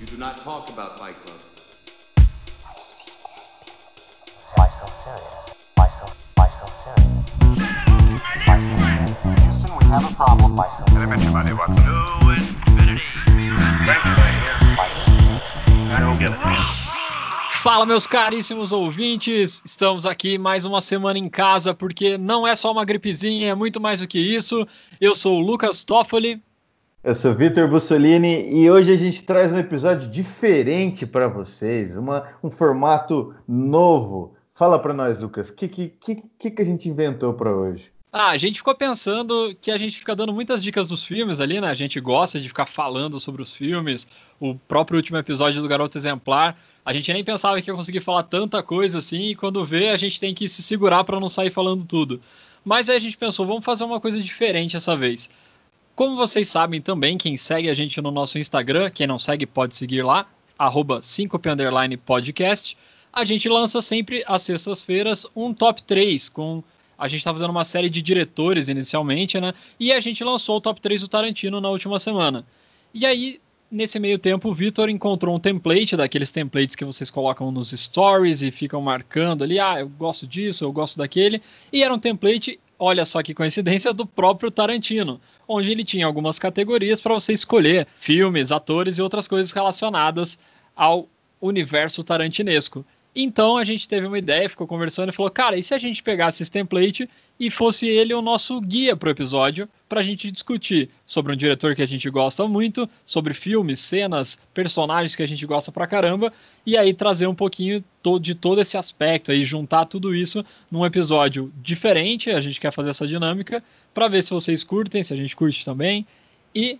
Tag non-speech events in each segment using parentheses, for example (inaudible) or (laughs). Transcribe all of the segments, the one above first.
You do not talk about Fight Club. Why so serious? Why so, why so serious? Why so serious? Houston, we have a problem. Why so serious? Money, Watson. To infinity. Thank you, serious? I don't get it. Fala, meus caríssimos ouvintes! Estamos aqui mais uma semana em casa porque não é só uma gripezinha, é muito mais do que isso. Eu sou o Lucas Toffoli. Eu sou Vitor Bussolini e hoje a gente traz um episódio diferente para vocês, uma, um formato novo. Fala para nós, Lucas, o que, que, que, que a gente inventou para hoje? Ah, a gente ficou pensando que a gente fica dando muitas dicas dos filmes ali, né? A gente gosta de ficar falando sobre os filmes. O próprio último episódio do Garoto Exemplar, a gente nem pensava que ia conseguir falar tanta coisa assim, e quando vê, a gente tem que se segurar para não sair falando tudo. Mas aí a gente pensou, vamos fazer uma coisa diferente essa vez. Como vocês sabem também, quem segue a gente no nosso Instagram, quem não segue pode seguir lá, arroba 5 podcast. A gente lança sempre às sextas-feiras um top 3 com. A gente está fazendo uma série de diretores inicialmente, né? E a gente lançou o top 3 do Tarantino na última semana. E aí, nesse meio tempo, o Vitor encontrou um template, daqueles templates que vocês colocam nos stories e ficam marcando ali, ah, eu gosto disso, eu gosto daquele. E era um template, olha só que coincidência, do próprio Tarantino, onde ele tinha algumas categorias para você escolher filmes, atores e outras coisas relacionadas ao universo tarantinesco. Então a gente teve uma ideia, ficou conversando e falou: cara, e se a gente pegasse esse template e fosse ele o nosso guia para o episódio, para a gente discutir sobre um diretor que a gente gosta muito, sobre filmes, cenas, personagens que a gente gosta pra caramba, e aí trazer um pouquinho de todo esse aspecto aí, juntar tudo isso num episódio diferente. A gente quer fazer essa dinâmica para ver se vocês curtem, se a gente curte também. E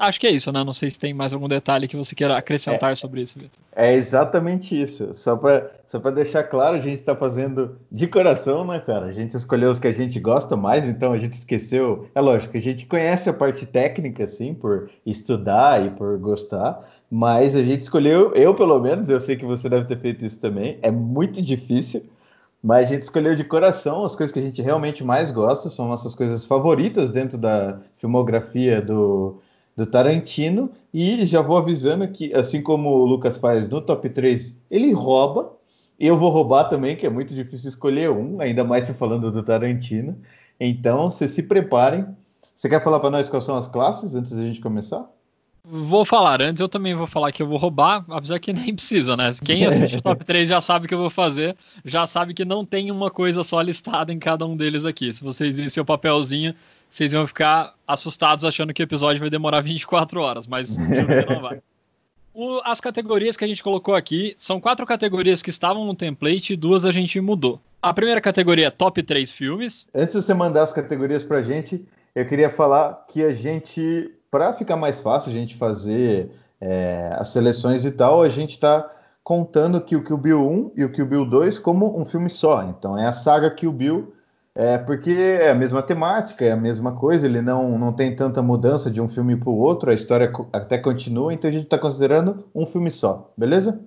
acho que é isso, né? Não sei se tem mais algum detalhe que você queira acrescentar é, sobre isso, Vitor. É exatamente isso. Só para só deixar claro, a gente está fazendo de coração, né, cara? A gente escolheu os que a gente gosta mais, então a gente esqueceu. É lógico, a gente conhece a parte técnica, assim, por estudar e por gostar, mas a gente escolheu, eu pelo menos, eu sei que você deve ter feito isso também, é muito difícil. Mas a gente escolheu de coração as coisas que a gente realmente mais gosta, são nossas coisas favoritas dentro da filmografia do, do Tarantino. E já vou avisando que, assim como o Lucas faz no top 3, ele rouba. Eu vou roubar também, que é muito difícil escolher um, ainda mais se falando do Tarantino. Então, vocês se preparem. Você quer falar para nós quais são as classes antes da gente começar? Vou falar, antes eu também vou falar que eu vou roubar, apesar que nem precisa, né? Quem assiste o (laughs) top 3 já sabe o que eu vou fazer, já sabe que não tem uma coisa só listada em cada um deles aqui. Se vocês vissem o papelzinho, vocês iam ficar assustados achando que o episódio vai demorar (laughs) 24 horas, mas (laughs) não vai. O, as categorias que a gente colocou aqui são quatro categorias que estavam no template e duas a gente mudou. A primeira categoria é top 3 filmes. Antes de você mandar as categorias pra gente, eu queria falar que a gente para ficar mais fácil a gente fazer é, as seleções e tal, a gente está contando que o Kill Bill 1 e o Kill Bill 2 como um filme só. Então é a saga Kill Bill, é, porque é a mesma temática, é a mesma coisa, ele não, não tem tanta mudança de um filme para o outro, a história até continua, então a gente está considerando um filme só, beleza?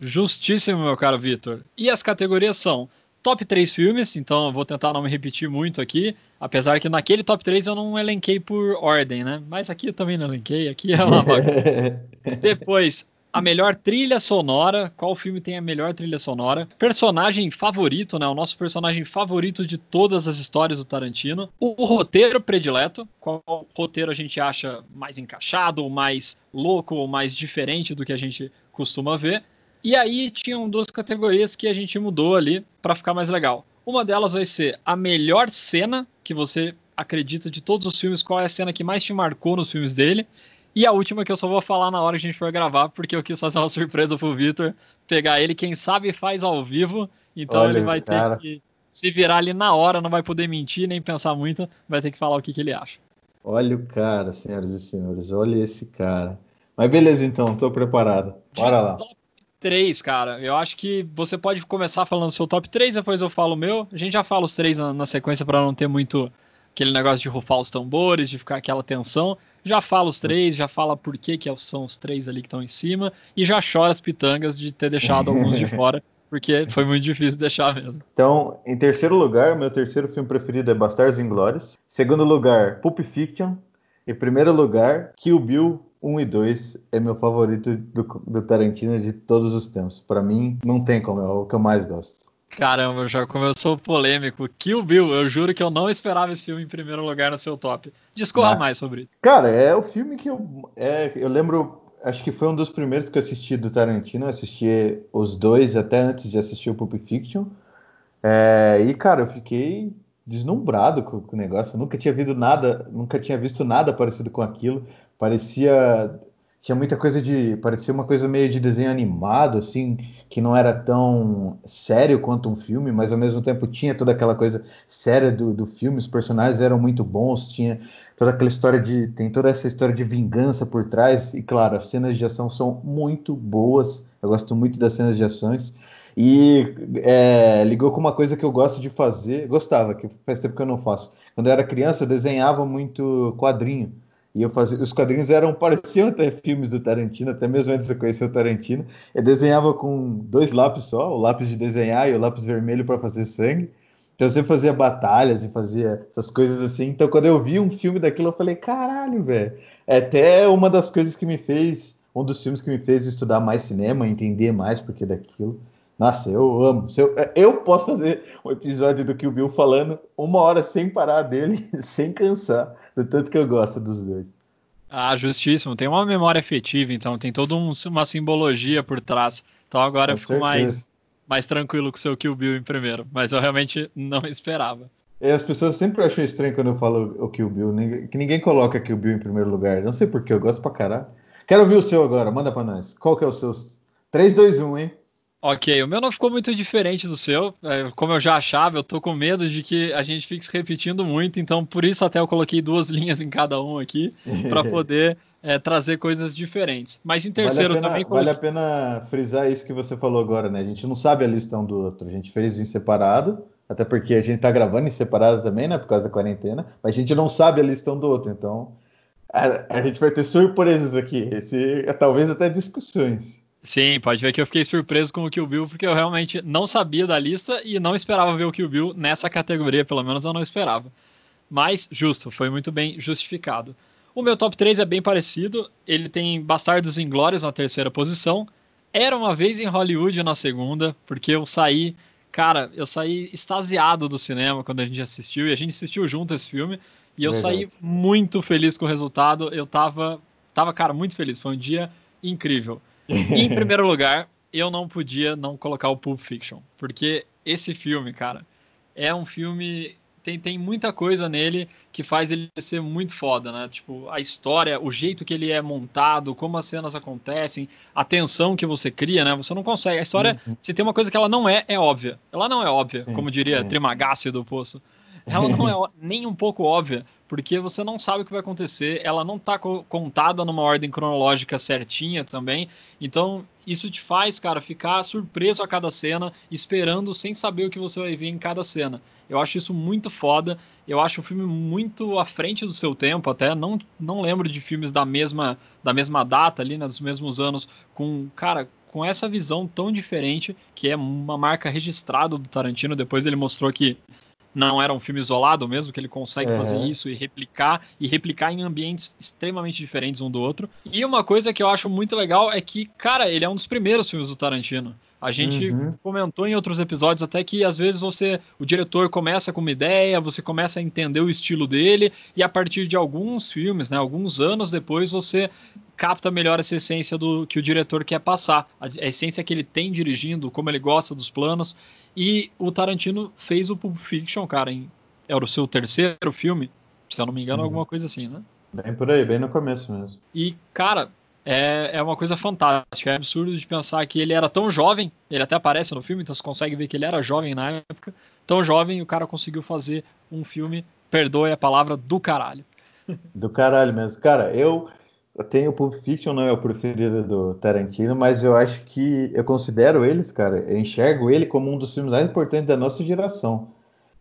Justíssimo, meu caro Vitor. E as categorias são top 3 filmes, então eu vou tentar não me repetir muito aqui, apesar que naquele top 3 eu não elenquei por ordem, né? Mas aqui eu também não elenquei, aqui é uma bagunça. (laughs) Depois, a melhor trilha sonora, qual filme tem a melhor trilha sonora? Personagem favorito, né? O nosso personagem favorito de todas as histórias do Tarantino. O, o roteiro predileto, qual roteiro a gente acha mais encaixado, ou mais louco, ou mais diferente do que a gente costuma ver. E aí tinham duas categorias que a gente mudou ali para ficar mais legal. Uma delas vai ser a melhor cena que você acredita de todos os filmes, qual é a cena que mais te marcou nos filmes dele. E a última que eu só vou falar na hora que a gente for gravar, porque eu quis fazer uma (laughs) surpresa pro Victor, pegar ele, quem sabe faz ao vivo, então Olha, ele vai cara. ter que se virar ali na hora, não vai poder mentir nem pensar muito, vai ter que falar o que, que ele acha. Olha o cara, senhoras e senhores, olha esse cara. Mas beleza então, tô preparado. Bora lá. 3, cara. Eu acho que você pode começar falando seu top 3, depois eu falo o meu. A gente já fala os três na, na sequência para não ter muito aquele negócio de rufar os tambores, de ficar aquela tensão. Já fala os três, já fala por que, que são os três ali que estão em cima, e já chora as pitangas de ter deixado alguns de (laughs) fora, porque foi muito difícil deixar mesmo. Então, em terceiro lugar, meu terceiro filme preferido é Bastardos Inglórios. Segundo lugar, Pulp Fiction. Em primeiro lugar, Kill Bill 1 e 2 é meu favorito do, do Tarantino de todos os tempos. Para mim, não tem como, é o que eu mais gosto. Caramba, já começou polêmico. Kill Bill, eu juro que eu não esperava esse filme em primeiro lugar no seu top. Discorra Nossa. mais sobre isso. Cara, é o filme que eu. É, eu lembro. Acho que foi um dos primeiros que eu assisti do Tarantino. Eu assisti os dois até antes de assistir o Pulp Fiction. É, e, cara, eu fiquei deslumbrado com, com o negócio. Eu nunca tinha visto nada, nunca tinha visto nada parecido com aquilo. Parecia tinha muita coisa de. parecia uma coisa meio de desenho animado, assim, que não era tão sério quanto um filme, mas ao mesmo tempo tinha toda aquela coisa séria do, do filme, os personagens eram muito bons, tinha toda aquela história de. tem toda essa história de vingança por trás, e claro, as cenas de ação são muito boas, eu gosto muito das cenas de ações. E é, ligou com uma coisa que eu gosto de fazer, gostava, que faz tempo que eu não faço. Quando eu era criança, eu desenhava muito quadrinho. E eu fazia, os quadrinhos eram pareciam até filmes do Tarantino, até mesmo antes de conhecer o Tarantino. Eu desenhava com dois lápis só, o lápis de desenhar e o lápis vermelho para fazer sangue. Então sempre fazia batalhas e fazia essas coisas assim. Então quando eu vi um filme daquilo, eu falei, caralho, velho. É até uma das coisas que me fez, um dos filmes que me fez estudar mais cinema, entender mais porque daquilo. Nossa, eu amo. Eu, eu posso fazer um episódio do Kill Bill falando uma hora sem parar dele, (laughs) sem cansar, do tanto que eu gosto dos dois. Ah, justíssimo. Tem uma memória afetiva, então tem toda um, uma simbologia por trás. Então agora com eu fico mais, mais tranquilo com o seu Kill Bill em primeiro, mas eu realmente não (laughs) esperava. E as pessoas sempre acham estranho quando eu falo o Kill Bill, que ninguém coloca Kill Bill em primeiro lugar. Não sei porquê, eu gosto pra caralho. Quero ouvir o seu agora, manda pra nós. Qual que é o seu? 3, 2, 1, hein? Ok, o meu não ficou muito diferente do seu. É, como eu já achava, eu tô com medo de que a gente fique se repetindo muito, então por isso até eu coloquei duas (laughs) linhas em cada um aqui, para (laughs) poder é, trazer coisas diferentes. Mas em terceiro vale pena, também. Vale a pena frisar isso que você falou agora, né? A gente não sabe a lista um do outro. A gente fez em separado, até porque a gente tá gravando em separado também, né? Por causa da quarentena, mas a gente não sabe a lista um do outro, então a, a gente vai ter surpresas aqui, esse, talvez até discussões. Sim, pode ver que eu fiquei surpreso com o Kill Bill, porque eu realmente não sabia da lista e não esperava ver o Kill Bill nessa categoria, pelo menos eu não esperava. Mas, justo, foi muito bem justificado. O meu top 3 é bem parecido, ele tem Bastardos Inglórios na terceira posição, Era Uma Vez em Hollywood na segunda, porque eu saí, cara, eu saí extasiado do cinema quando a gente assistiu, e a gente assistiu junto esse filme, e eu Verdade. saí muito feliz com o resultado, eu tava, tava, cara, muito feliz, foi um dia incrível. Em (laughs) primeiro lugar, eu não podia não colocar o Pulp Fiction, porque esse filme, cara, é um filme tem, tem muita coisa nele que faz ele ser muito foda, né? Tipo, a história, o jeito que ele é montado, como as cenas acontecem, a tensão que você cria, né? Você não consegue. A história, uhum. se tem uma coisa que ela não é, é óbvia. Ela não é óbvia, sim, como diria sim. Trimagassi do Poço. (laughs) Ela não é nem um pouco óbvia, porque você não sabe o que vai acontecer, ela não está co contada numa ordem cronológica certinha também. Então, isso te faz, cara, ficar surpreso a cada cena, esperando sem saber o que você vai ver em cada cena. Eu acho isso muito foda. Eu acho o filme muito à frente do seu tempo, até não, não lembro de filmes da mesma da mesma data ali, né, dos mesmos anos, com, cara, com essa visão tão diferente, que é uma marca registrada do Tarantino. Depois ele mostrou que não era um filme isolado mesmo, que ele consegue uhum. fazer isso e replicar, e replicar em ambientes extremamente diferentes um do outro. E uma coisa que eu acho muito legal é que, cara, ele é um dos primeiros filmes do Tarantino. A gente uhum. comentou em outros episódios até que às vezes você, o diretor começa com uma ideia, você começa a entender o estilo dele e a partir de alguns filmes, né, alguns anos depois você capta melhor essa essência do que o diretor quer passar, a, a essência que ele tem dirigindo, como ele gosta dos planos. E o Tarantino fez o Pulp Fiction, cara, em, era o seu terceiro filme, se eu não me engano, uhum. alguma coisa assim, né? Bem por aí, bem no começo mesmo. E, cara, é, é uma coisa fantástica. É absurdo de pensar que ele era tão jovem, ele até aparece no filme, então você consegue ver que ele era jovem na época. Tão jovem, o cara conseguiu fazer um filme, perdoe a palavra, do caralho. (laughs) Do caralho mesmo. Cara, eu, eu tenho Pulp Fiction, não é o preferido do Tarantino, mas eu acho que eu considero eles, cara, eu enxergo ele como um dos filmes mais importantes da nossa geração.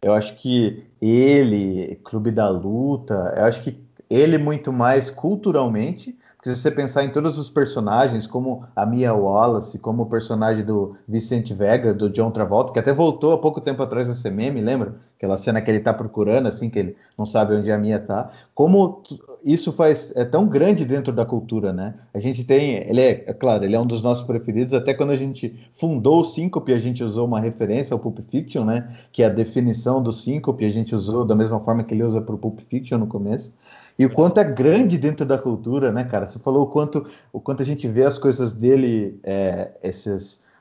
Eu acho que ele, Clube da Luta, eu acho que ele muito mais culturalmente porque se você pensar em todos os personagens, como a Mia Wallace, como o personagem do Vicente Vega, do John Travolta, que até voltou há pouco tempo atrás a ser meme, lembra? aquela cena que ele tá procurando, assim, que ele não sabe onde a Mia tá. Como isso faz é tão grande dentro da cultura, né? A gente tem, ele é, é claro, ele é um dos nossos preferidos. Até quando a gente fundou o Síncope, a gente usou uma referência ao Pulp Fiction, né? Que é a definição do Síncope, a gente usou da mesma forma que ele usa para o Pulp Fiction no começo. E o quanto é grande dentro da cultura, né, cara? Você falou o quanto, o quanto a gente vê as coisas dele, é,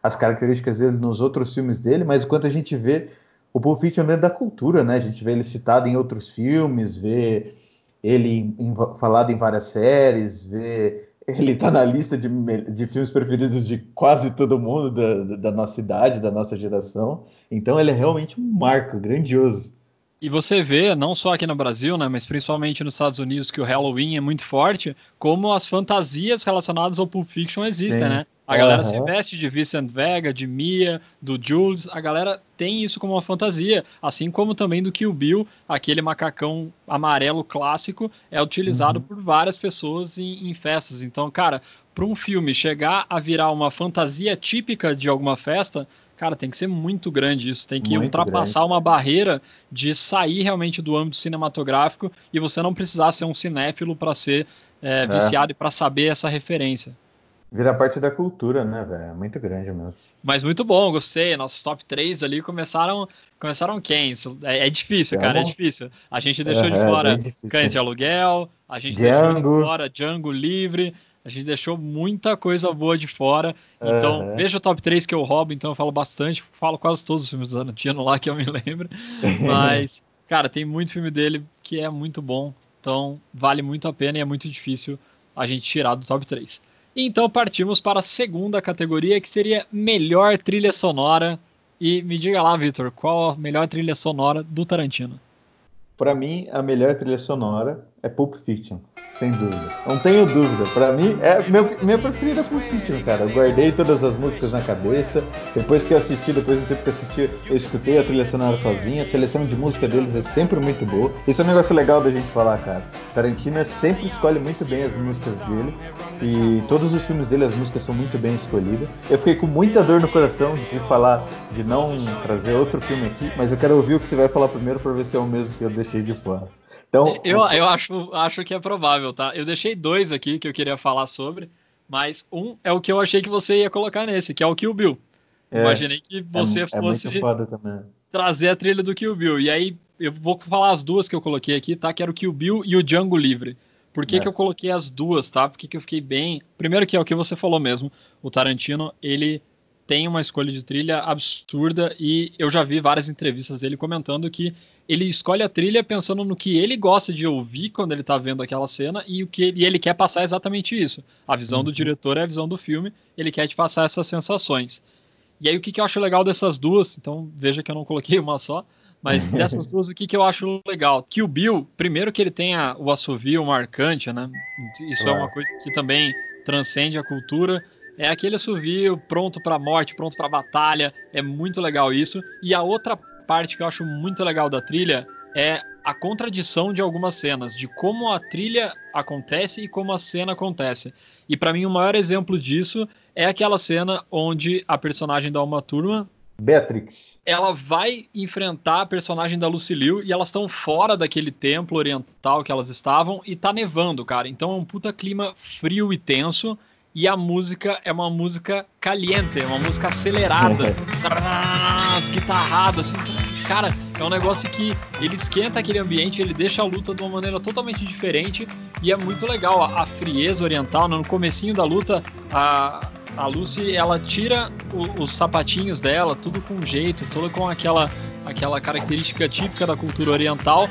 as características dele nos outros filmes dele, mas o quanto a gente vê o Pulp Fiction dentro da cultura, né? A gente vê ele citado em outros filmes, vê ele em- falado em várias séries, vê ele tá na lista de, de filmes preferidos de quase todo mundo da- da nossa idade, da nossa geração. Então ele é realmente um marco grandioso. E você vê, não só aqui no Brasil, né, mas principalmente nos Estados Unidos, que o Halloween é muito forte, como as fantasias relacionadas ao Pulp Fiction existem, Sim. né? A galera se Aham. veste de Vincent Vega, de Mia, do Jules, a galera tem isso como uma fantasia, assim como também do Kill Bill, aquele macacão amarelo clássico é utilizado Uhum. por várias pessoas em, em festas. Então, cara, para um filme chegar a virar uma fantasia típica de alguma festa, cara, tem que ser muito grande isso, tem que Muito ultrapassar uma barreira de sair realmente do âmbito cinematográfico e você não precisar ser um cinéfilo para ser é, É. viciado e para saber essa referência. Vira parte da cultura, né, velho? É muito grande mesmo. Mas muito bom, gostei. Nossos top 3 ali começaram começaram quentes. É, é difícil, cara, é Vamos. difícil. A gente deixou de Aham, fora difícil. Cães de Aluguel, a gente deixou de Django. fora Django Livre, a gente deixou muita coisa boa de fora. Então, Aham. veja o top 3 que eu roubo, então eu falo bastante, falo quase todos os filmes do Tarantino lá que eu me lembro. (laughs) Mas, cara, tem muito filme dele que é muito bom, então vale muito a pena e é muito difícil a gente tirar do top 3. Então partimos para a segunda categoria, que seria melhor trilha sonora. E me diga lá, Vitor, qual a melhor trilha sonora do Tarantino? Pra mim, a melhor trilha sonora é Pulp Fiction, sem dúvida. Não tenho dúvida. Pra mim, é meu, minha preferida Pulp Fiction, cara. Eu guardei todas as músicas na cabeça. Depois que eu assisti, depois do tempo que assisti, eu escutei a trilha sonora sozinha. A seleção de música deles é sempre muito boa. Isso é um negócio legal da gente falar, cara. Tarantino sempre escolhe muito bem as músicas dele. E todos os filmes dele, as músicas são muito bem escolhidas. Eu fiquei com muita dor no coração de falar, de não trazer outro filme aqui, mas eu quero ouvir o que você vai falar primeiro pra ver se é o mesmo que eu deixei de fora. Então, Eu, eu acho, acho que é provável, tá? Eu deixei dois aqui que eu queria falar sobre, mas um é o que eu achei que você ia colocar nesse, que é o Kill Bill. É, Imaginei que é, você é fosse trazer a trilha do Kill Bill. E aí eu vou falar as duas que eu coloquei aqui, tá? Que era o Kill Bill e o Django Livre. Por que, que eu Yes. coloquei as duas, tá? Porque que eu fiquei bem. Primeiro que é o que você falou mesmo. O Tarantino, ele tem uma escolha de trilha absurda e eu já vi várias entrevistas dele comentando que ele escolhe a trilha pensando no que ele gosta de ouvir quando ele tá vendo aquela cena e o que ele, ele quer passar exatamente isso. A visão do Uhum. diretor é a visão do filme, ele quer te passar essas sensações. E aí o que, que eu acho legal dessas duas, então veja que eu não coloquei (laughs) uma só, mas (laughs) dessas duas o que, que eu acho legal? Que o Bill, primeiro que ele tenha o assovio marcante, né? Isso é uma coisa que também transcende a cultura. É aquele assovio pronto para morte, pronto para batalha, é muito legal isso. E a outra parte que eu acho muito legal da trilha é a contradição de algumas cenas, de como a trilha acontece e como a cena acontece. E para mim o maior exemplo disso é aquela cena onde a personagem da Uma Turma Beatrix. ela vai enfrentar a personagem da Lucille e elas estão fora daquele templo oriental que elas estavam e tá nevando, cara. Então é um puta clima frio e tenso e a música é uma música caliente, é uma música acelerada, as guitarradas, assim, cara, é um negócio que ele esquenta aquele ambiente, ele deixa a luta de uma maneira totalmente diferente e é muito legal a, a frieza oriental. No comecinho da luta, a, a Lucy ela tira o- os sapatinhos dela, tudo com jeito, tudo com aquela, aquela característica típica da cultura oriental.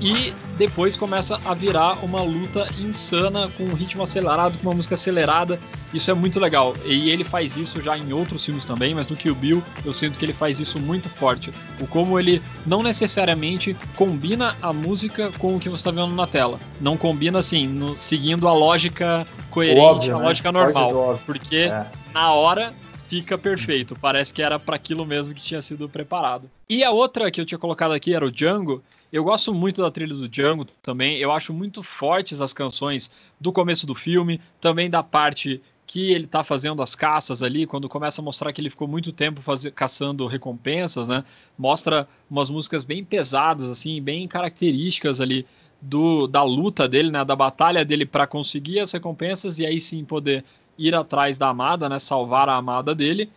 E depois começa a virar uma luta insana com um ritmo acelerado, com uma música acelerada. Isso é muito legal. E ele faz isso já em outros filmes também, mas no Kill Bill eu sinto que ele faz isso muito forte. O como ele não necessariamente combina a música com o que você está vendo na tela. Não combina assim, no- seguindo a lógica coerente, Óbvio, a né? lógica normal. Porque É. na hora fica perfeito. Parece que era para aquilo mesmo que tinha sido preparado. E a outra que eu tinha colocado aqui era o Django. Eu gosto muito da trilha do Django também. Eu acho muito fortes as canções do começo do filme, também da parte que ele tá fazendo as caças ali, quando começa a mostrar que ele ficou muito tempo fazer, caçando recompensas, né? Mostra umas músicas bem pesadas, assim, bem características ali do, da luta dele, né? Da batalha dele para conseguir as recompensas e aí sim poder ir atrás da amada, né? Salvar a amada dele.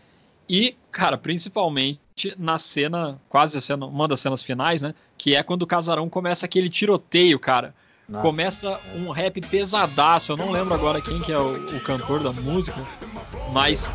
E, cara, principalmente na cena, quase a cena, uma das cenas finais, né? Que é quando o casarão começa aquele tiroteio, cara. Nossa. Começa um rap pesadaço. Eu não lembro agora quem que é o, o cantor da música, mas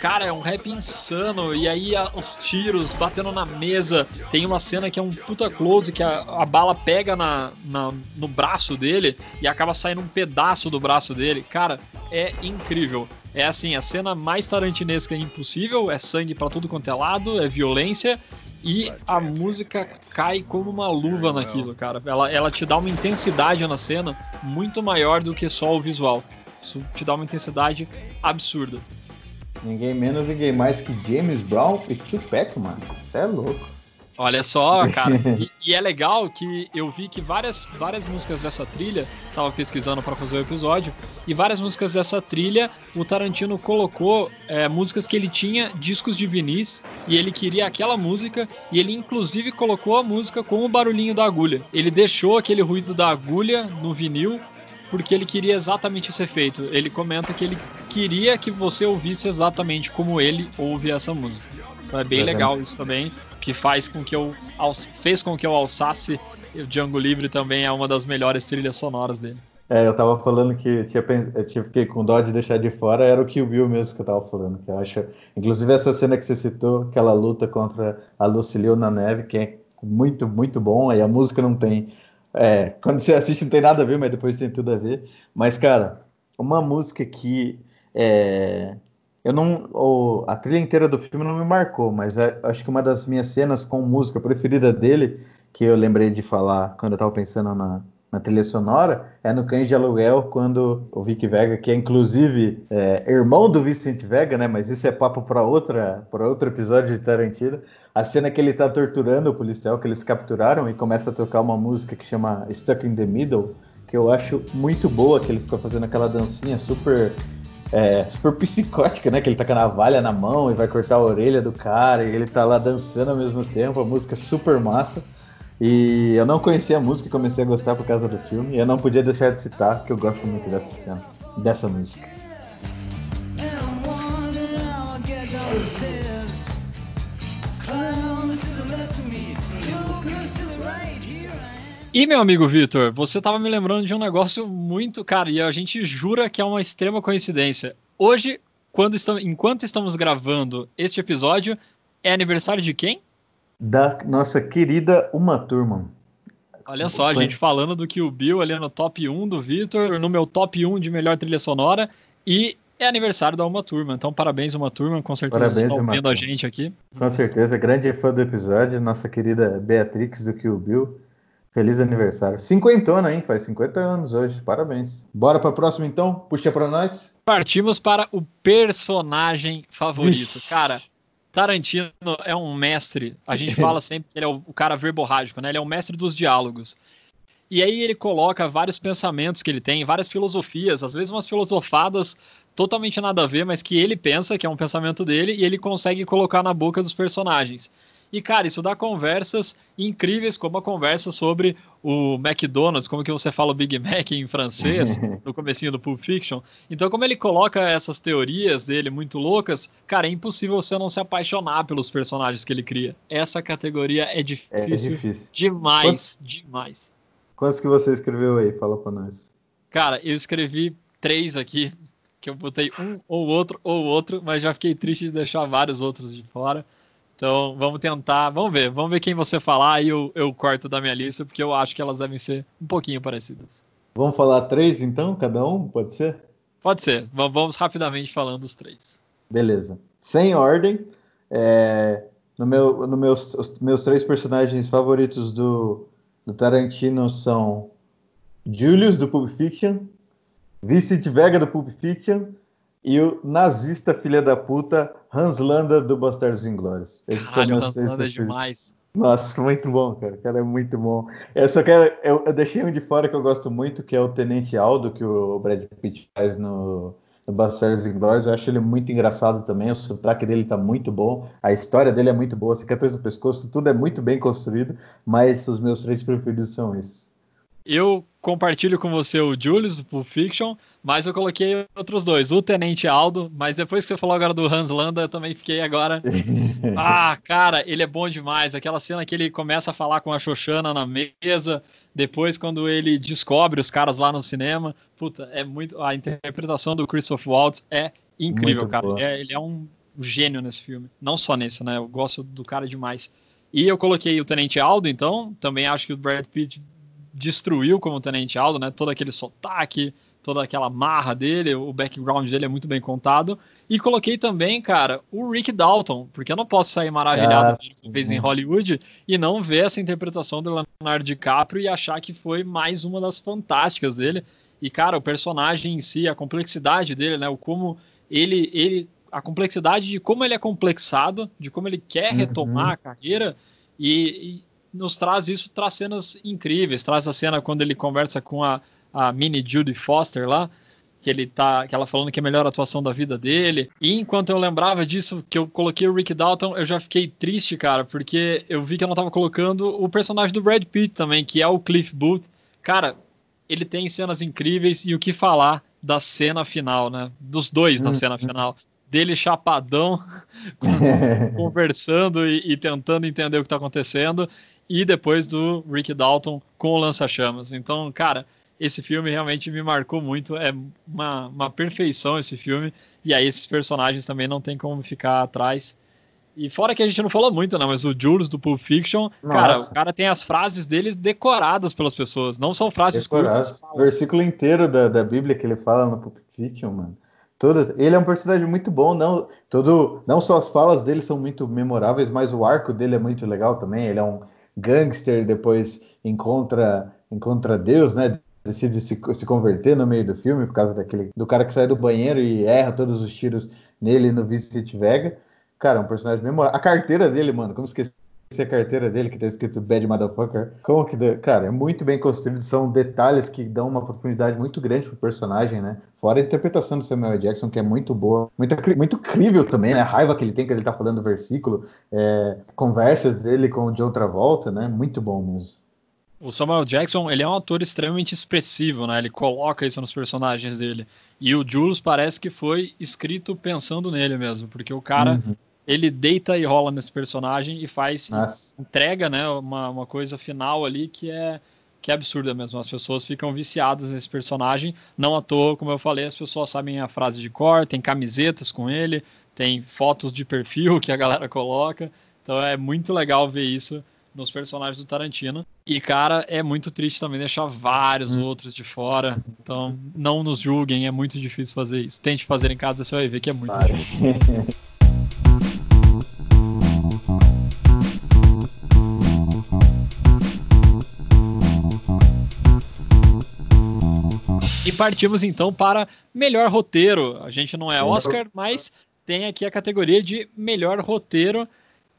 cara, é um rap insano. E aí a- os tiros batendo na mesa. Tem uma cena que é um puta close que a, a bala pega na, na- no braço dele e acaba saindo um pedaço do braço dele. Cara, é incrível. É assim, a cena mais tarantinesca impossível, é sangue pra tudo quanto é lado, é violência e a música cai como uma luva naquilo, cara. Ela, ela te dá uma intensidade na cena muito maior do que só o visual. Isso te dá uma intensidade absurda. Ninguém menos, ninguém mais que James Brown e Tupac, mano. Você é louco. Olha só, cara. (laughs) E, e é legal que eu vi que várias, várias músicas dessa trilha, tava pesquisando para fazer o episódio, e várias músicas dessa trilha, o Tarantino colocou é, músicas que ele tinha, discos de vinis, e ele queria aquela música, e ele inclusive colocou a música com o barulhinho da agulha. Ele deixou aquele ruído da agulha no vinil, porque ele queria exatamente esse efeito. Ele comenta que ele queria que você ouvisse exatamente como ele ouve essa música. Então é bem legal isso também, que faz com que eu fez com que eu alçasse o Django Livre também é uma das melhores trilhas sonoras dele. É, eu tava falando que eu tinha, eu tinha fiquei com dó de deixar de fora, era o Kill Bill mesmo que eu tava falando, que eu acho, inclusive essa cena que você citou, aquela luta contra a Lucille na neve, que é muito, muito bom, aí a música não tem, é, quando você assiste não tem nada a ver, mas depois tem tudo a ver, mas cara, uma música que é, eu não, o- a trilha inteira do filme não me marcou, mas é- acho que uma das minhas cenas com música preferida dele, que eu lembrei de falar quando eu tava pensando na, na trilha sonora, é no Cães de Aluguel, quando o Vic Vega, que é inclusive é, irmão do Vicente Vega, né? Mas isso é papo para outra, para outro episódio de Tarantino. A cena que ele tá torturando o policial que eles capturaram e começa a tocar uma música que chama Stuck in the Middle, que eu acho muito boa, que ele fica fazendo aquela dancinha super é, super psicótica, né? Que ele tá com a navalha na mão e vai cortar a orelha do cara e ele tá lá dançando ao mesmo tempo, a música é super massa. E eu não conhecia a música e comecei a gostar por causa do filme. E eu não podia deixar de citar, porque eu gosto muito dessa cena, dessa música. E meu amigo Vitor, você tava me lembrando de um negócio muito, cara, e a gente jura que é uma extrema coincidência. Hoje, quando estamos, enquanto estamos gravando este episódio, é aniversário de quem? Da nossa querida Uma Turma. Olha só, a gente falando do que o Bill ali no top 1 do Vitor, no meu top 1 de melhor trilha sonora, e é aniversário da Uma Turma. Então, parabéns, Uma Turma, com certeza Parabéns, estão Uma vendo a gente aqui. Com certeza, grande fã do episódio, nossa querida Beatrix do Kill Bill. Feliz aniversário. Cinquentona, hein? Faz 50 anos hoje. Parabéns. Bora pra próxima então? Puxa pra nós. Partimos para o personagem favorito. Vixe. Cara, Tarantino é um mestre. A gente (laughs) fala sempre que ele é o, o cara verborrágico, né? Ele é o mestre dos diálogos. E aí ele coloca vários pensamentos que ele tem, várias filosofias, às vezes umas filosofadas totalmente nada a ver, mas que ele pensa que é um pensamento dele e ele consegue colocar na boca dos personagens. E, cara, isso dá conversas incríveis, como a conversa sobre o McDonald's, como que você fala o Big Mac em francês, (laughs) no comecinho do Pulp Fiction. Então, como ele coloca essas teorias dele muito loucas, cara, é impossível você não se apaixonar pelos personagens que ele cria. Essa categoria é É difícil difícil. demais, demais. Quantos que você escreveu aí? Fala pra nós. Cara, eu escrevi três aqui, que eu botei um ou outro ou outro, mas já fiquei triste de deixar vários outros de fora. Então, vamos tentar, vamos ver, vamos ver quem você falar e eu, eu corto da minha lista, porque eu acho que elas devem ser um pouquinho parecidas. Vamos falar três então, cada um? Pode ser? Pode ser, vamos rapidamente falando os três. Beleza. Sem ordem. é, no meu, no meus, os meus três personagens favoritos do, do Tarantino são Julius, do Pulp Fiction, Vincent Vega, do Pulp Fiction, e o nazista filha da puta Hans Landa, do Bastardos Inglórios. Esses são Caralho, Hans Landa é demais. Nossa, muito bom, cara. O cara é muito bom. Eu só quero. Eu, eu deixei um de fora que eu gosto muito, que é o Tenente Aldo, que o Brad Pitt faz no, no do Bastardos Inglórios. Eu acho ele muito engraçado também. O sotaque dele tá muito bom. A história dele é muito boa. Cicatriz do pescoço, tudo é muito bem construído. Mas os meus três preferidos são esses. Eu compartilho com você o Julius, do Pulp Fiction, mas eu coloquei outros dois, o Tenente Aldo, mas depois que você falou agora do Hans Landa, eu também fiquei agora. (laughs) ah, cara, ele é bom demais. Aquela cena que ele começa a falar com a Xoxana na mesa, depois quando ele descobre os caras lá no cinema, puta, é muito. A interpretação do Christoph Waltz é incrível, muito cara. É, ele é um gênio nesse filme. Não só nesse, né? Eu gosto do cara demais. E eu coloquei o Tenente Aldo, então, também acho que o Brad Pitt destruiu como Tenente Aldo, né? Todo aquele sotaque, toda aquela marra dele, o background dele é muito bem contado. E coloquei também, cara, o Rick Dalton, porque eu não posso sair maravilhado ah, que fez em Hollywood e não ver essa interpretação do Leonardo DiCaprio e achar que foi mais uma das fantásticas dele. E, cara, o personagem em si, a complexidade dele, né? O como ele, ele a complexidade de como ele é complexado, de como ele quer uhum. retomar uhum. a carreira e, nos traz isso, traz cenas incríveis. Traz a cena quando ele conversa com a, a mini Judy Foster lá, que ele tá, que ela falando que é a melhor atuação da vida dele. E enquanto eu lembrava disso, que eu coloquei o Rick Dalton, eu já fiquei triste, cara, porque eu vi que eu não tava colocando o personagem do Brad Pitt também, que é o Cliff Booth. Cara, ele tem cenas incríveis e o que falar da cena final, né? Dos dois na cena final dele chapadão, (laughs) (laughs) conversando e, e, tentando entender o que está acontecendo, e depois do Rick Dalton com o lança-chamas. Então, cara, esse filme realmente me marcou muito. É uma, uma perfeição esse filme. E aí, esses personagens também não tem como ficar atrás. E fora que a gente não falou muito, não, mas o Jules do Pulp Fiction, Nossa. cara, o cara tem as frases dele decoradas pelas pessoas. Não são frases Decoradas. curtas. O versículo inteiro da, da Bíblia que ele fala no Pulp Fiction, mano. Todas, ele é um personagem muito bom, não, todo, não só as falas dele são muito memoráveis, mas o arco dele é muito legal também. Ele é um gangster, depois encontra encontra Deus, né? Decide se, se converter no meio do filme por causa daquele do cara que sai do banheiro e erra todos os tiros nele no Vincent Vega. Cara, é um personagem memorável. A carteira dele, mano, como esqueci a carteira dele que tá escrito Bad Motherfucker. Como que. Cara, é muito bem construído. São detalhes que dão uma profundidade muito grande pro personagem, né? Fora a interpretação do Samuel Jackson, que é muito boa. Muito, muito crível também, né? A raiva que ele tem que ele tá falando do versículo. É, conversas dele com o John Travolta, né? Muito bom mesmo. O Samuel Jackson, ele é um ator extremamente expressivo, né? Ele coloca isso nos personagens dele. E o Jules parece que foi escrito pensando nele mesmo, porque o cara uhum ele deita e rola nesse personagem e faz Nossa. entrega, né, uma, uma coisa final ali que é que é absurda mesmo. As pessoas ficam viciadas nesse personagem. Não à toa, como eu falei, as pessoas sabem a frase de cor, tem camisetas com ele, tem fotos de perfil (laughs) que a galera coloca. Então é muito legal ver isso nos personagens do Tarantino. E, cara, é muito triste também deixar vários hum. outros de fora. Então, não nos julguem, é muito difícil fazer isso. Tente fazer em casa, você vai ver que é muito difícil. (laughs) E partimos então para melhor roteiro. A gente não é Oscar, mas tem aqui a categoria de melhor roteiro.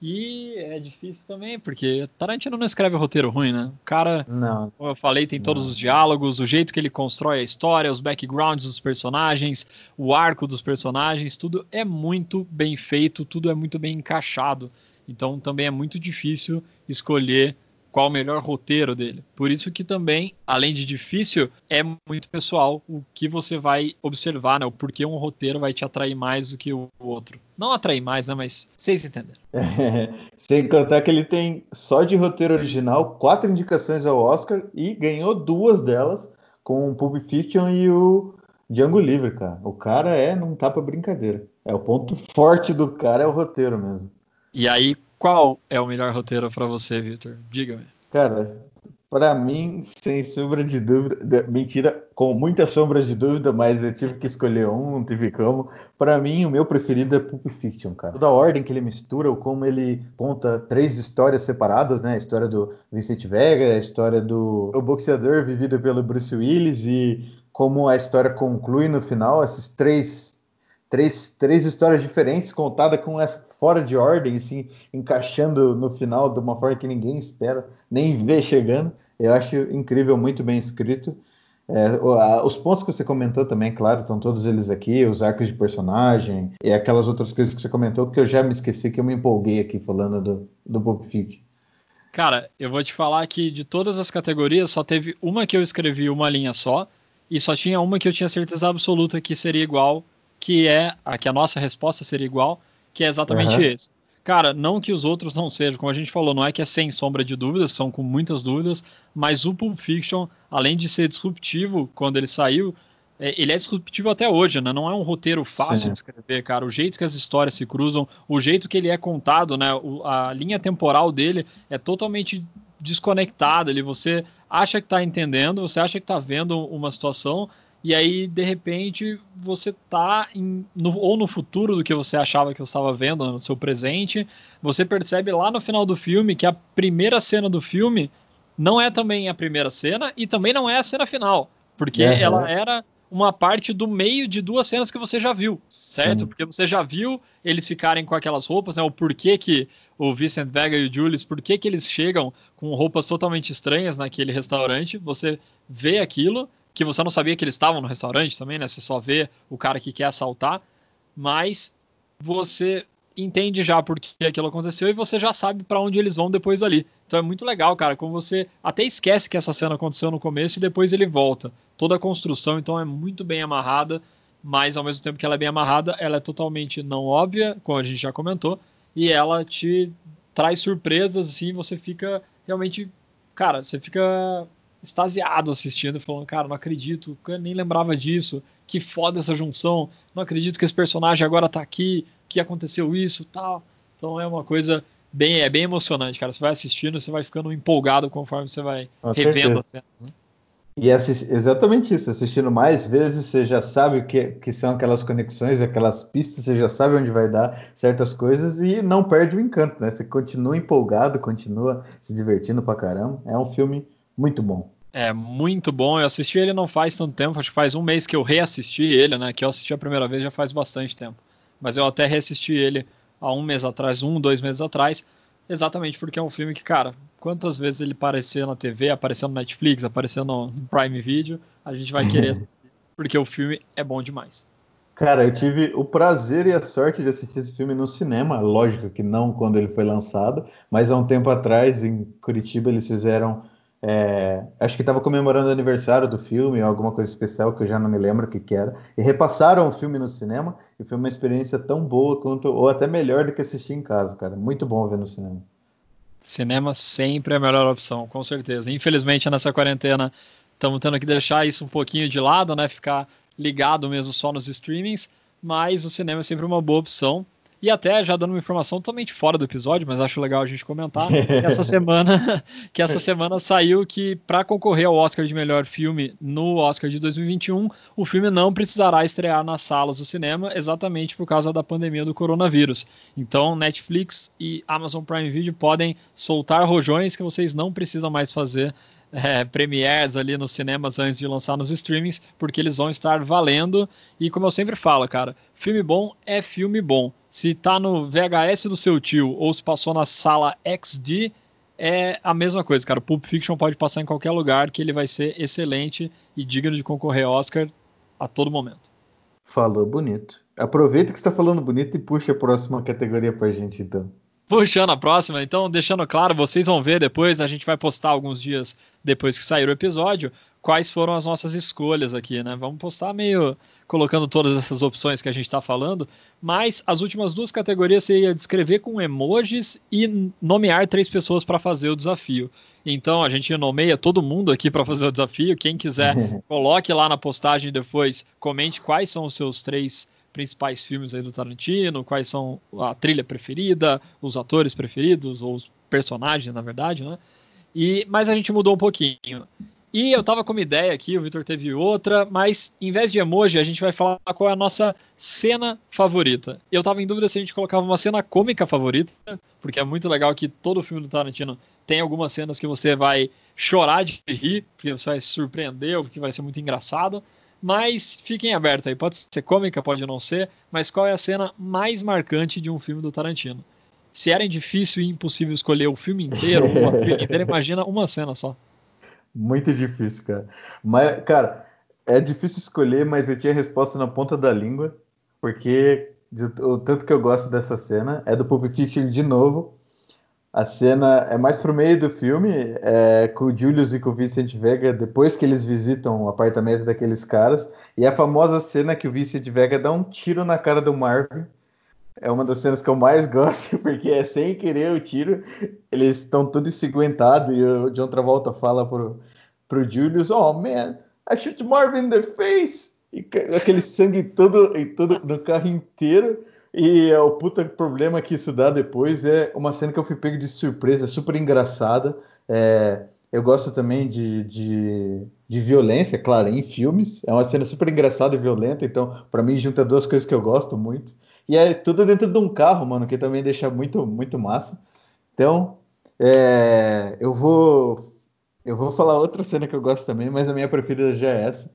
E é difícil também, porque Tarantino não escreve roteiro ruim, né? O cara, não, como eu falei, tem todos não. os diálogos, o jeito que ele constrói a história, os backgrounds dos personagens, o arco dos personagens, tudo é muito bem feito, tudo é muito bem encaixado. Então também é muito difícil escolher qual o melhor roteiro dele. Por isso que também, além de difícil, é muito pessoal o que você vai observar, né? O porquê um roteiro vai te atrair mais do que o outro. Não atrair mais, né? Mas vocês entenderam. É, (laughs) sem contar que ele tem só de roteiro original quatro indicações ao Oscar e ganhou duas delas com o Pulp Fiction e o Django Livre, cara. O cara é, não tá pra brincadeira. É o ponto forte do cara é o roteiro mesmo. E aí, qual é o melhor roteiro para você, Victor? Diga-me. Cara, para mim, sem sombra de dúvida, mentira, com muitas sombras de dúvida, mas eu tive que escolher um, não tive como. Para mim, o meu preferido é Pulp Fiction, cara. Toda a ordem que ele mistura, ou como ele conta três histórias separadas, né? A história do Vincent Vega, a história do o boxeador vivido pelo Bruce Willis e como a história conclui no final, esses três três, três histórias diferentes contadas com essa fora de ordem, assim, encaixando no final de uma forma que ninguém espera, nem vê chegando. Eu acho incrível, muito bem escrito. É, os pontos que você comentou também, claro, estão todos eles aqui, os arcos de personagem e aquelas outras coisas que você comentou que eu já me esqueci que eu me empolguei aqui falando do, do Pulp Fiction. Cara, eu vou te falar que de todas as categorias só teve uma que eu escrevi uma linha só e só tinha uma que eu tinha certeza absoluta que seria igual, que é a que a nossa resposta seria igual, que é exatamente uhum. esse. Cara, não que os outros não sejam, como a gente falou, não é que é sem sombra de dúvidas, são com muitas dúvidas, mas o Pulp Fiction, além de ser disruptivo quando ele saiu, é, ele é disruptivo até hoje, né? Não é um roteiro fácil Sim. de escrever, cara. O jeito que as histórias se cruzam, o jeito que ele é contado, né? A linha temporal dele é totalmente desconectada. Ali você acha que está entendendo, você acha que está vendo uma situação, e aí, de repente, você tá em, no, ou no futuro do que você achava que você estava vendo, no seu presente. Você percebe lá no final do filme que a primeira cena do filme não é também a primeira cena e também não é a cena final. Porque uhum. ela era uma parte do meio de duas cenas que você já viu, certo? Sim. Porque você já viu eles ficarem com aquelas roupas, né? O porquê que o Vincent Vega e o Julius, por que eles chegam com roupas totalmente estranhas naquele restaurante. Você vê aquilo que você não sabia que eles estavam no restaurante também, né? Você só vê o cara que quer assaltar, mas você entende já por que aquilo aconteceu e você já sabe para onde eles vão depois ali. Então é muito legal, cara, como você até esquece que essa cena aconteceu no começo e depois ele volta. Toda a construção então é muito bem amarrada, mas ao mesmo tempo que ela é bem amarrada, ela é totalmente não óbvia, como a gente já comentou, e ela te traz surpresas assim, você fica realmente, cara, você fica extasiado assistindo, falando, cara, não acredito, eu nem lembrava disso, que foda essa junção, não acredito que esse personagem agora tá aqui, que aconteceu isso, tal. Então é uma coisa bem, é bem emocionante, cara. Você vai assistindo, você vai ficando empolgado conforme você vai Com revendo as cenas. Né? E assist... exatamente isso, assistindo mais vezes, você já sabe o que, que são aquelas conexões, aquelas pistas, você já sabe onde vai dar certas coisas e não perde o encanto, né? Você continua empolgado, continua se divertindo pra caramba. É um filme muito bom. É muito bom. Eu assisti ele não faz tanto tempo, acho que faz um mês que eu reassisti ele, né? Que eu assisti a primeira vez já faz bastante tempo. Mas eu até reassisti ele há um mês atrás, um, dois meses atrás, exatamente porque é um filme que, cara, quantas vezes ele aparecer na TV, aparecendo no Netflix, aparecendo no Prime Video, a gente vai querer (laughs) assistir, porque o filme é bom demais. Cara, eu tive o prazer e a sorte de assistir esse filme no cinema, lógico que não quando ele foi lançado, mas há um tempo atrás, em Curitiba, eles fizeram é, acho que estava comemorando o aniversário do filme, alguma coisa especial que eu já não me lembro o que, que era. E repassaram o filme no cinema e foi uma experiência tão boa quanto, ou até melhor do que assistir em casa, cara. Muito bom ver no cinema. Cinema sempre é a melhor opção, com certeza. Infelizmente, nessa quarentena, estamos tendo que deixar isso um pouquinho de lado, né? Ficar ligado mesmo só nos streamings, mas o cinema é sempre uma boa opção. E até já dando uma informação totalmente fora do episódio, mas acho legal a gente comentar, que essa (laughs) semana, (laughs) que essa semana saiu que para concorrer ao Oscar de melhor filme no Oscar de 2021, o filme não precisará estrear nas salas do cinema, exatamente por causa da pandemia do coronavírus. Então, Netflix e Amazon Prime Video podem soltar rojões que vocês não precisam mais fazer é, premieres ali nos cinemas antes de lançar nos streamings, porque eles vão estar valendo. E como eu sempre falo, cara, filme bom é filme bom se tá no VHS do seu tio ou se passou na sala XD, é a mesma coisa, cara. Pulp Fiction pode passar em qualquer lugar que ele vai ser excelente e digno de concorrer Oscar a todo momento. Falou bonito. Aproveita que está falando bonito e puxa a próxima categoria pra gente, então. Puxando a próxima, então, deixando claro, vocês vão ver depois, a gente vai postar alguns dias depois que sair o episódio, quais foram as nossas escolhas aqui, né? Vamos postar meio colocando todas essas opções que a gente está falando, mas as últimas duas categorias você ia descrever com emojis e nomear três pessoas para fazer o desafio. Então a gente nomeia todo mundo aqui para fazer o desafio. Quem quiser, (laughs) coloque lá na postagem depois, comente quais são os seus três principais filmes aí do Tarantino, quais são a trilha preferida, os atores preferidos, ou os personagens, na verdade, né? E, mas a gente mudou um pouquinho. E eu tava com uma ideia aqui, o Victor teve outra, mas em vez de emoji, a gente vai falar qual é a nossa cena favorita. Eu tava em dúvida se a gente colocava uma cena cômica favorita, porque é muito legal que todo filme do Tarantino tem algumas cenas que você vai chorar de rir, porque você vai se surpreender, ou porque vai ser muito engraçado. Mas fiquem abertos aí, pode ser cômica, pode não ser, mas qual é a cena mais marcante de um filme do Tarantino? Se era difícil e impossível escolher o filme inteiro, uma (laughs) filme inteira, imagina uma cena só. Muito difícil, cara. Mas, cara, é difícil escolher, mas eu tinha a resposta na ponta da língua, porque de- o tanto que eu gosto dessa cena é do Pulp Fiction de novo. A cena é mais pro meio do filme, é com o Julius e com o Vincent Vega, depois que eles visitam o apartamento daqueles caras. E a famosa cena que o Vincent Vega dá um tiro na cara do Marvin. É uma das cenas que eu mais (laughs) gosto, porque é sem querer o tiro. Eles estão tudo ensanguentados e o John Travolta fala pro, pro Julius: Oh man, I shoot Marvin in the face. E aquele sangue todo, todo no carro inteiro. E é, o puta problema que isso dá depois é uma cena que eu fui pego de surpresa, super engraçada. É, eu gosto também de, de, de violência, claro, em filmes. É uma cena super engraçada e violenta, então, pra mim, junta duas coisas que eu gosto muito. E é tudo dentro de um carro, mano, que também deixa muito, muito massa. Então, é, eu vou eu vou falar outra cena que eu gosto também, mas a minha preferida já é essa.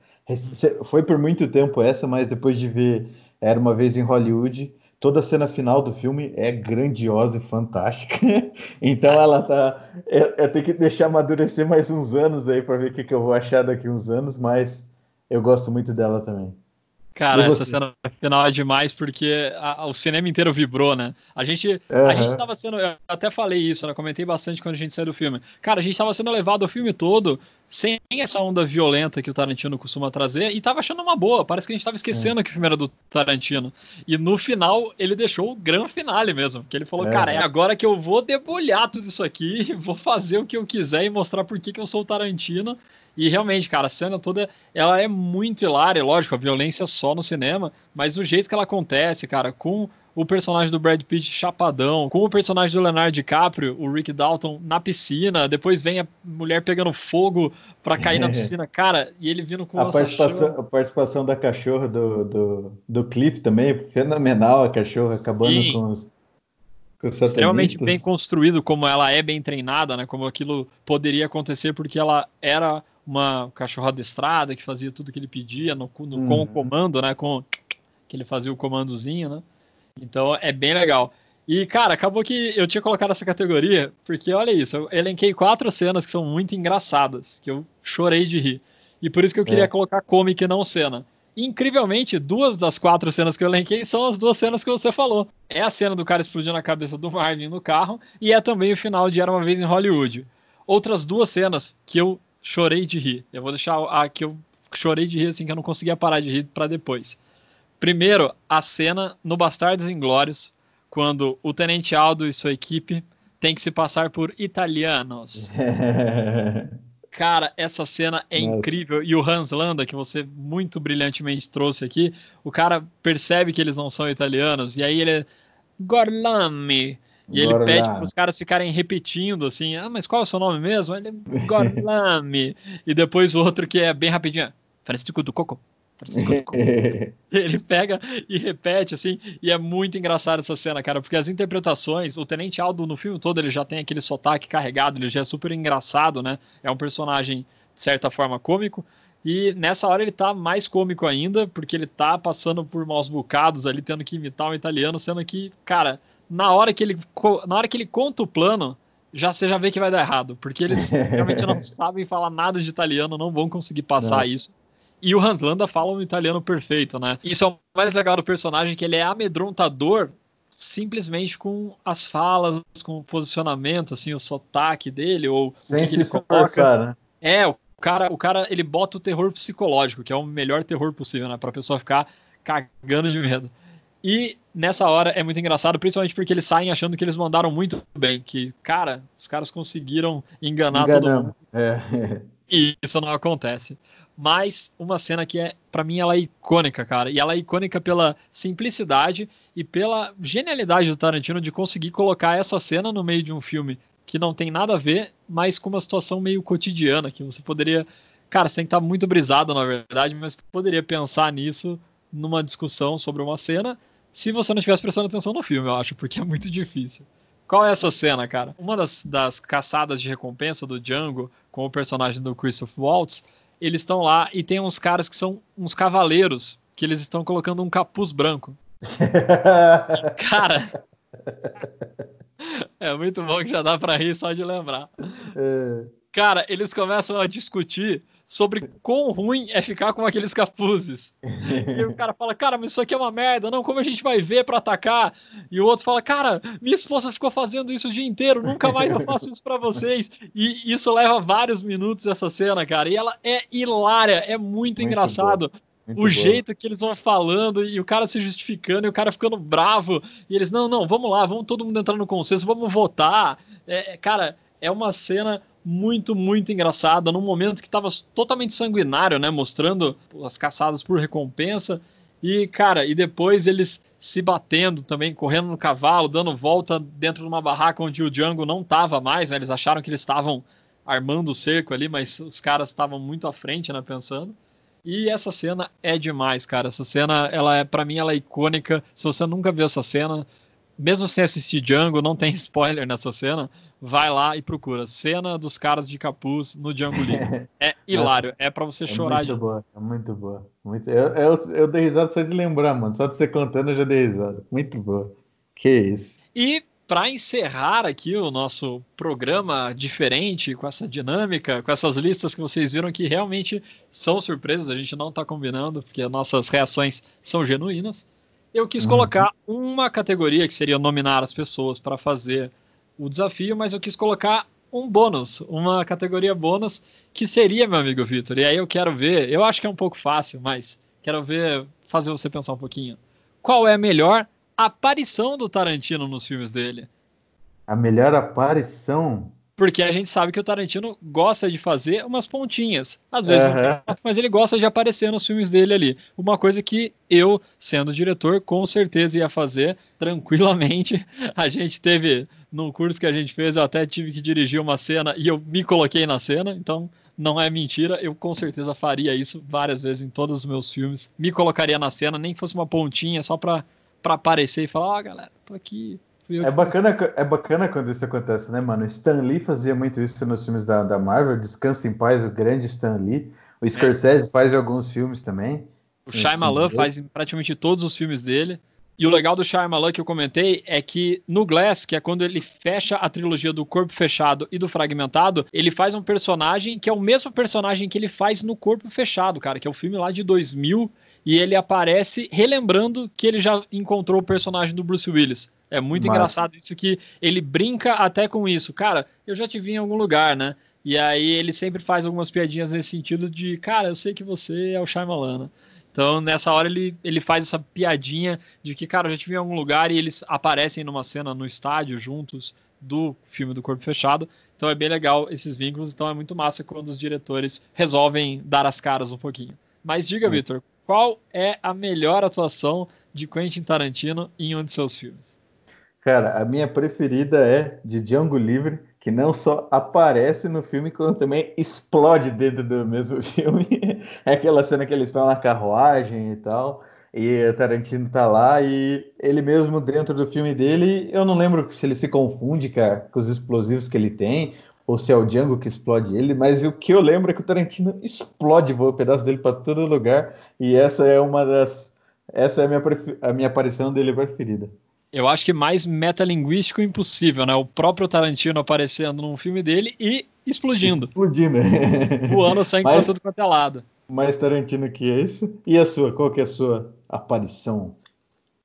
Foi por muito tempo essa, mas depois de ver Era uma vez em Hollywood, toda a cena final do filme é grandiosa e fantástica. (laughs) Então ela tá. Eu, eu tenho que deixar amadurecer mais uns anos aí para ver o que, que eu vou achar daqui uns anos, mas eu gosto muito dela também. Cara, essa cena final é demais porque a- o cinema inteiro vibrou, né? A gente, a Aham. gente tava sendo. Eu até falei isso, né? Comentei bastante quando a gente saiu do filme. Cara, a gente tava sendo levado o filme todo sem essa onda violenta que o Tarantino costuma trazer e tava achando uma boa. Parece que a gente tava esquecendo que o filme era do Tarantino. E no final, ele deixou o grande finale mesmo. Que ele falou, É. cara, é agora que eu vou debulhar tudo isso aqui, (laughs) vou fazer o que eu quiser e mostrar por que, que eu sou o Tarantino. E realmente, cara, a cena toda, ela é muito hilária, lógico, a violência só no cinema, mas o jeito que ela acontece, cara, com o personagem do Brad Pitt chapadão, com o personagem do Leonardo DiCaprio, o Rick Dalton na piscina, depois vem a mulher pegando fogo pra cair na (laughs) piscina, cara, e ele vindo com A participação, a participação da cachorra do, do, do Cliff também é fenomenal, a cachorra acabando com os, com os extremamente bem construído, como ela é bem treinada, né? Como aquilo poderia acontecer, porque ela era uma cachorra adestrada que fazia tudo que ele pedia no, no- com Uhum. o comando, né? Com que ele fazia o comandozinho, né? Então é bem legal. E, cara, acabou que eu tinha colocado essa categoria, porque olha isso, eu elenquei quatro cenas que são muito engraçadas, que eu chorei de rir. E por isso que eu queria É. colocar comic e não cena. E, incrivelmente, duas das quatro cenas que eu elenquei são as duas cenas que você falou. É a cena do cara explodindo a cabeça do Marvin no carro e é também o final de Era Uma Vez em Hollywood. Outras duas cenas que eu chorei de rir. Eu vou deixar a que eu chorei de rir assim que eu não conseguia parar de rir para depois. Primeiro, a cena no Bastardos Inglórios, quando o Tenente Aldo e sua equipe têm que se passar por italianos. (laughs) Cara, essa cena é Nossa. incrível. E o Hans Landa, que você muito brilhantemente trouxe aqui, o cara percebe que eles não são italianos, e aí ele é Gorlami. E ele pede para os caras ficarem repetindo assim: ah, mas qual é o seu nome mesmo? Ele é Gorlami. (laughs) e depois o outro que é bem rapidinho: Francisco do Coco. Francisco do Coco. (laughs) Ele pega e repete, assim, e é muito engraçado essa cena, cara, porque as interpretações, o Tenente Aldo no filme todo, ele já tem aquele sotaque carregado, ele já é super engraçado, né? É um personagem, de certa forma, cômico, e nessa hora ele tá mais cômico ainda, porque ele tá passando por maus bocados ali, tendo que imitar um italiano, sendo que, cara, na hora que ele, na hora que ele conta o plano, já você já vê que vai dar errado, porque eles (laughs) realmente não sabem falar nada de italiano, não vão conseguir passar Não. isso. E o Hans Landa fala um italiano perfeito, né? Isso é o mais legal do personagem, que ele é amedrontador simplesmente com as falas, com o posicionamento, assim, o sotaque dele, ou Sem se esforçar, né? É, o cara, o cara, ele bota o terror psicológico, que é o melhor terror possível, né? Pra pessoa ficar cagando de medo. E nessa hora é muito engraçado, principalmente porque eles saem achando que eles mandaram muito bem, que, cara, os caras conseguiram enganar todo mundo. Enganamos. É. (laughs) E isso não acontece. Mas uma cena que é, para mim, ela é icônica, cara. E ela é icônica pela simplicidade e pela genialidade do Tarantino de conseguir colocar essa cena no meio de um filme que não tem nada a ver, mas com uma situação meio cotidiana, que você poderia. Cara, você tem que estar muito brisado, na verdade, mas poderia pensar nisso numa discussão sobre uma cena se você não estivesse prestando atenção no filme, eu acho, porque é muito difícil. Qual é essa cena, cara? Uma das, das caçadas de recompensa do Django com o personagem do Christoph Waltz, eles estão lá e tem uns caras que são uns cavaleiros que eles estão colocando um capuz branco. (laughs) Cara, (laughs) é muito bom que já dá pra rir só de lembrar. É. Cara, eles começam a discutir sobre quão ruim é ficar com aqueles capuzes. E o cara fala, cara, mas isso aqui é uma merda, não, como a gente vai ver para atacar? E o outro fala, cara, minha esposa ficou fazendo isso o dia inteiro, nunca mais eu faço isso para vocês. E isso leva vários minutos essa cena, cara, e ela é hilária, é muito, muito engraçado. Muito o boa. jeito que eles vão falando e o cara se justificando e o cara ficando bravo. E eles, não, não, vamos lá, vamos todo mundo entrar no consenso, vamos votar. É, cara, é uma cena muito, muito engraçada, num momento que estava totalmente sanguinário, né? Mostrando as caçadas por recompensa. E, cara, e depois eles se batendo também, correndo no cavalo, dando volta dentro de uma barraca onde o Django não estava mais, né? Eles acharam que eles estavam armando o cerco ali, mas os caras estavam muito à frente, né? Pensando. E essa cena é demais, cara. Essa cena, ela é, para mim, ela é icônica. Se você nunca viu essa cena, mesmo sem assistir Django, não tem (laughs) spoiler nessa cena, vai lá e procura. Cena dos caras de capuz no Django Livre. (laughs) É hilário, é para você é chorar. Muito de... boa, é muito boa. Muito... Eu, eu, eu dei risada só de lembrar, mano. Só de você contando eu já dei risada. Muito boa. Que isso. E para encerrar aqui o nosso programa diferente, com essa dinâmica, com essas listas que vocês viram que realmente são surpresas, a gente não está combinando, porque as nossas reações são genuínas eu quis uhum. colocar uma categoria que seria nominar as pessoas para fazer o desafio, mas eu quis colocar um bônus, uma categoria bônus que seria, meu amigo Vitor. E aí eu quero ver, eu acho que é um pouco fácil, mas quero ver, fazer você pensar um pouquinho. Qual é a melhor aparição do Tarantino nos filmes dele? A melhor aparição? Porque a gente sabe que o Tarantino gosta de fazer umas pontinhas. Às vezes, uhum. mas ele gosta de aparecer nos filmes dele ali. Uma coisa que eu, sendo diretor, com certeza ia fazer tranquilamente. (laughs) A gente teve, num curso que a gente fez, eu até tive que dirigir uma cena e eu me coloquei na cena, então não é mentira. Eu com certeza faria isso várias vezes em todos os meus filmes. Me colocaria na cena, nem que fosse uma pontinha, só pra aparecer e falar: Ó, oh, galera, tô aqui, é bacana, é bacana quando isso acontece, né, mano? Stan Lee fazia muito isso nos filmes da, da Marvel, Descansa em Paz, o grande Stan Lee. O. Scorsese é. faz alguns filmes também. O Shyamalan faz praticamente todos os filmes dele. E o legal do Shyamalan que eu comentei é que no Glass, que é quando ele fecha a trilogia do Corpo Fechado e do Fragmentado, ele faz um personagem que é o mesmo personagem que ele faz no Corpo Fechado, cara, que é o filme lá de 2000 e ele aparece relembrando que ele já encontrou o personagem do Bruce Willis. É muito Mas... engraçado isso que ele brinca até com isso. Cara, eu já te vi em algum lugar, né? E aí ele sempre faz algumas piadinhas nesse sentido de, cara, eu sei que você é o Shyamalan. Né? Então, nessa hora, ele, ele faz essa piadinha de que, cara, eu já te vi em algum lugar e eles aparecem numa cena no estádio juntos do filme do Corpo Fechado. Então é bem legal esses vínculos. Então é muito massa quando os diretores resolvem dar as caras um pouquinho. Mas diga. Vitor, qual é a melhor atuação de Quentin Tarantino em um de seus filmes? Cara, a minha preferida é de Django Livre, que não só aparece no filme, como também explode dentro do mesmo (laughs) filme. é aquela cena que eles estão na carruagem e tal, e o Tarantino tá lá, e ele mesmo dentro do filme dele, eu não lembro se ele se confunde cara, com os explosivos que ele tem, ou se é o Django que explode ele, mas o que eu lembro é que o Tarantino explode, voa um pedaço dele para todo lugar, e essa é uma das. Essa é a minha, a minha aparição dele preferida eu acho que mais metalinguístico impossível, né? O próprio Tarantino aparecendo num filme dele e explodindo. Explodindo. (laughs) Voando sangue mais, passando quanto é lado. Mais Tarantino que esse. E a sua? Qual que é a sua aparição?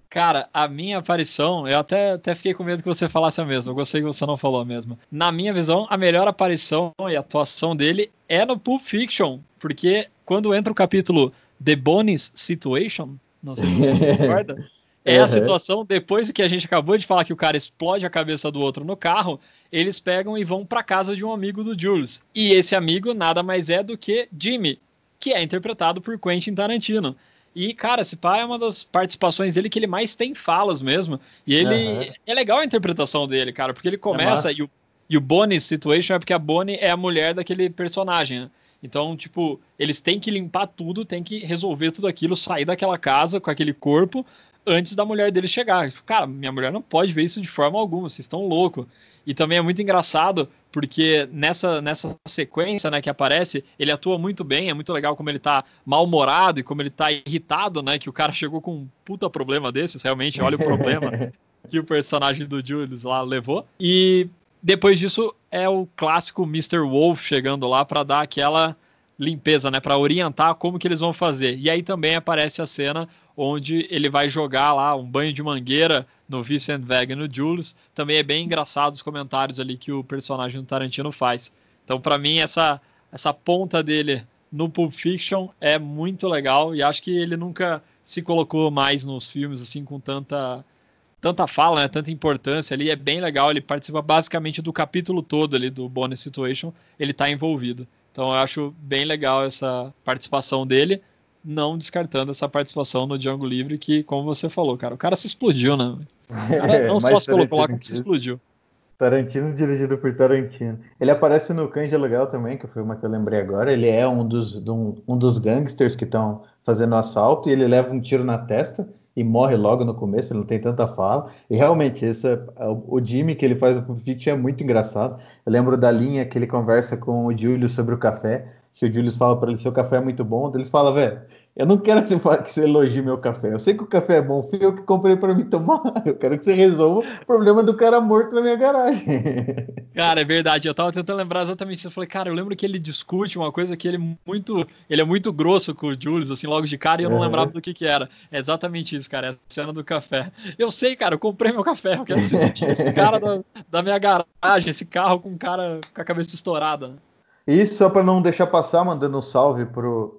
Cara, a minha aparição, eu até, até fiquei com medo que você falasse a mesma. Eu gostei que você não falou a mesma. Na minha visão, a melhor aparição e atuação dele é no Pulp Fiction. Porque quando entra o capítulo The Bonis Situation, não sei se você concorda. (laughs) É a situação, depois que a gente acabou de falar que o cara explode a cabeça do outro no carro, eles pegam e vão para casa de um amigo do Jules. E esse amigo nada mais é do que Jimmy, que é interpretado por Quentin Tarantino. E, cara, esse pai é uma das participações dele que ele mais tem falas mesmo. E ele. Uhum. É legal a interpretação dele, cara, porque ele começa. É e, o, e o Bonnie Situation é porque a Bonnie é a mulher daquele personagem, né? Então, tipo, eles têm que limpar tudo, têm que resolver tudo aquilo, sair daquela casa com aquele corpo, antes da mulher dele chegar. Cara, minha mulher não pode ver isso de forma alguma, vocês estão loucos. E também é muito engraçado, porque nessa, nessa sequência né, que aparece, ele atua muito bem, é muito legal como ele tá mal-humorado e como ele tá irritado, né? Que o cara chegou com um puta problema desses, realmente, olha o problema (laughs) que o personagem do Julius lá levou. E depois disso é o clássico Mr. Wolf chegando lá para dar aquela limpeza, né, para orientar como que eles vão fazer. E aí também aparece a cena onde ele vai jogar lá um banho de mangueira no Vincent Vega e no Jules. Também é bem engraçado os comentários ali que o personagem do Tarantino faz. Então, para mim, essa, essa ponta dele no Pulp Fiction é muito legal e acho que ele nunca se colocou mais nos filmes assim com tanta tanta fala, né, tanta importância ali, é bem legal, ele participa basicamente do capítulo todo ali do Bonus Situation, ele está envolvido. Então eu acho bem legal essa participação dele não descartando essa participação no Django Livre, que, como você falou, cara, o cara se explodiu, né? Cara (laughs) não só se colocou lá, como se explodiu. Tarantino dirigido por Tarantino. Ele aparece no Cães de Aluguel também, que foi uma que eu lembrei agora. Ele é um dos, um, um dos gangsters que estão fazendo o assalto e ele leva um tiro na testa e morre logo no começo, ele não tem tanta fala. E realmente, esse, é, o Jimmy que ele faz o Fiction é muito engraçado. Eu lembro da linha que ele conversa com o Júlio sobre o café, que o Julius fala para ele: seu café é muito bom. Ele fala, velho, eu não quero que você, fale, que você elogie meu café. Eu sei que o café é bom, fui eu que comprei para mim tomar. (laughs) Eu quero que você resolva o problema do cara morto na minha garagem. (laughs) Cara, é verdade. Eu tava tentando lembrar exatamente isso. Eu falei, cara, eu lembro que ele discute uma coisa que ele é muito, ele é muito grosso com o Julius, assim, logo de cara, e eu não lembrava do que que era. É exatamente isso, cara. É a cena do café. Eu sei, cara, eu comprei meu café. Eu quero que você esse cara da, da minha garagem, esse carro com um cara com a cabeça estourada. E só para não deixar passar, mandando um salve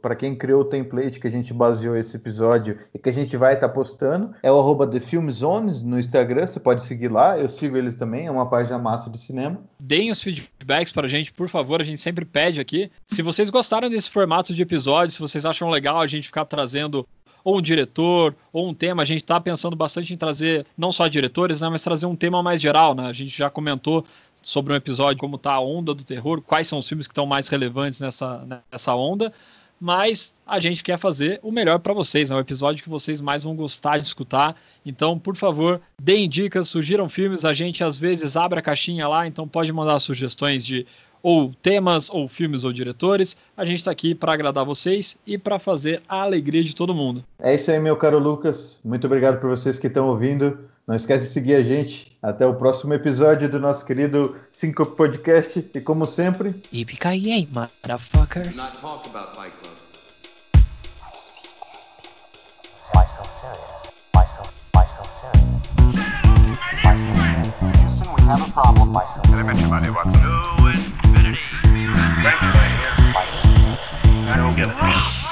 para quem criou o template que a gente baseou esse episódio e que a gente vai estar tá postando, é o arroba The Film Zones no Instagram, você pode seguir lá, eu sigo eles também, é uma página massa de cinema. Deem os feedbacks para a gente, por favor, a gente sempre pede aqui. Se vocês gostaram desse formato de episódio, se vocês acham legal a gente ficar trazendo ou um diretor, ou um tema. A gente está pensando bastante em trazer não só diretores, né, mas trazer um tema mais geral. Né? A gente já comentou sobre um episódio como está a onda do terror, quais são os filmes que estão mais relevantes nessa, nessa onda, mas a gente quer fazer o melhor para vocês, né? o episódio que vocês mais vão gostar de escutar. Então, por favor, deem dicas, sugiram filmes, a gente às vezes abre a caixinha lá, então pode mandar sugestões de ou temas, ou filmes, ou diretores. A gente está aqui para agradar vocês e para fazer a alegria de todo mundo. É isso aí, meu caro Lucas. Muito obrigado por vocês que estão ouvindo. Não esquece de seguir a gente. Até o próximo episódio do nosso querido 5 Podcast. E como sempre. Motherfuckers. Not talk about Fight Club. Houston, we have a problem. Why so? I bet what? No infinity. Thank you. I don't get it.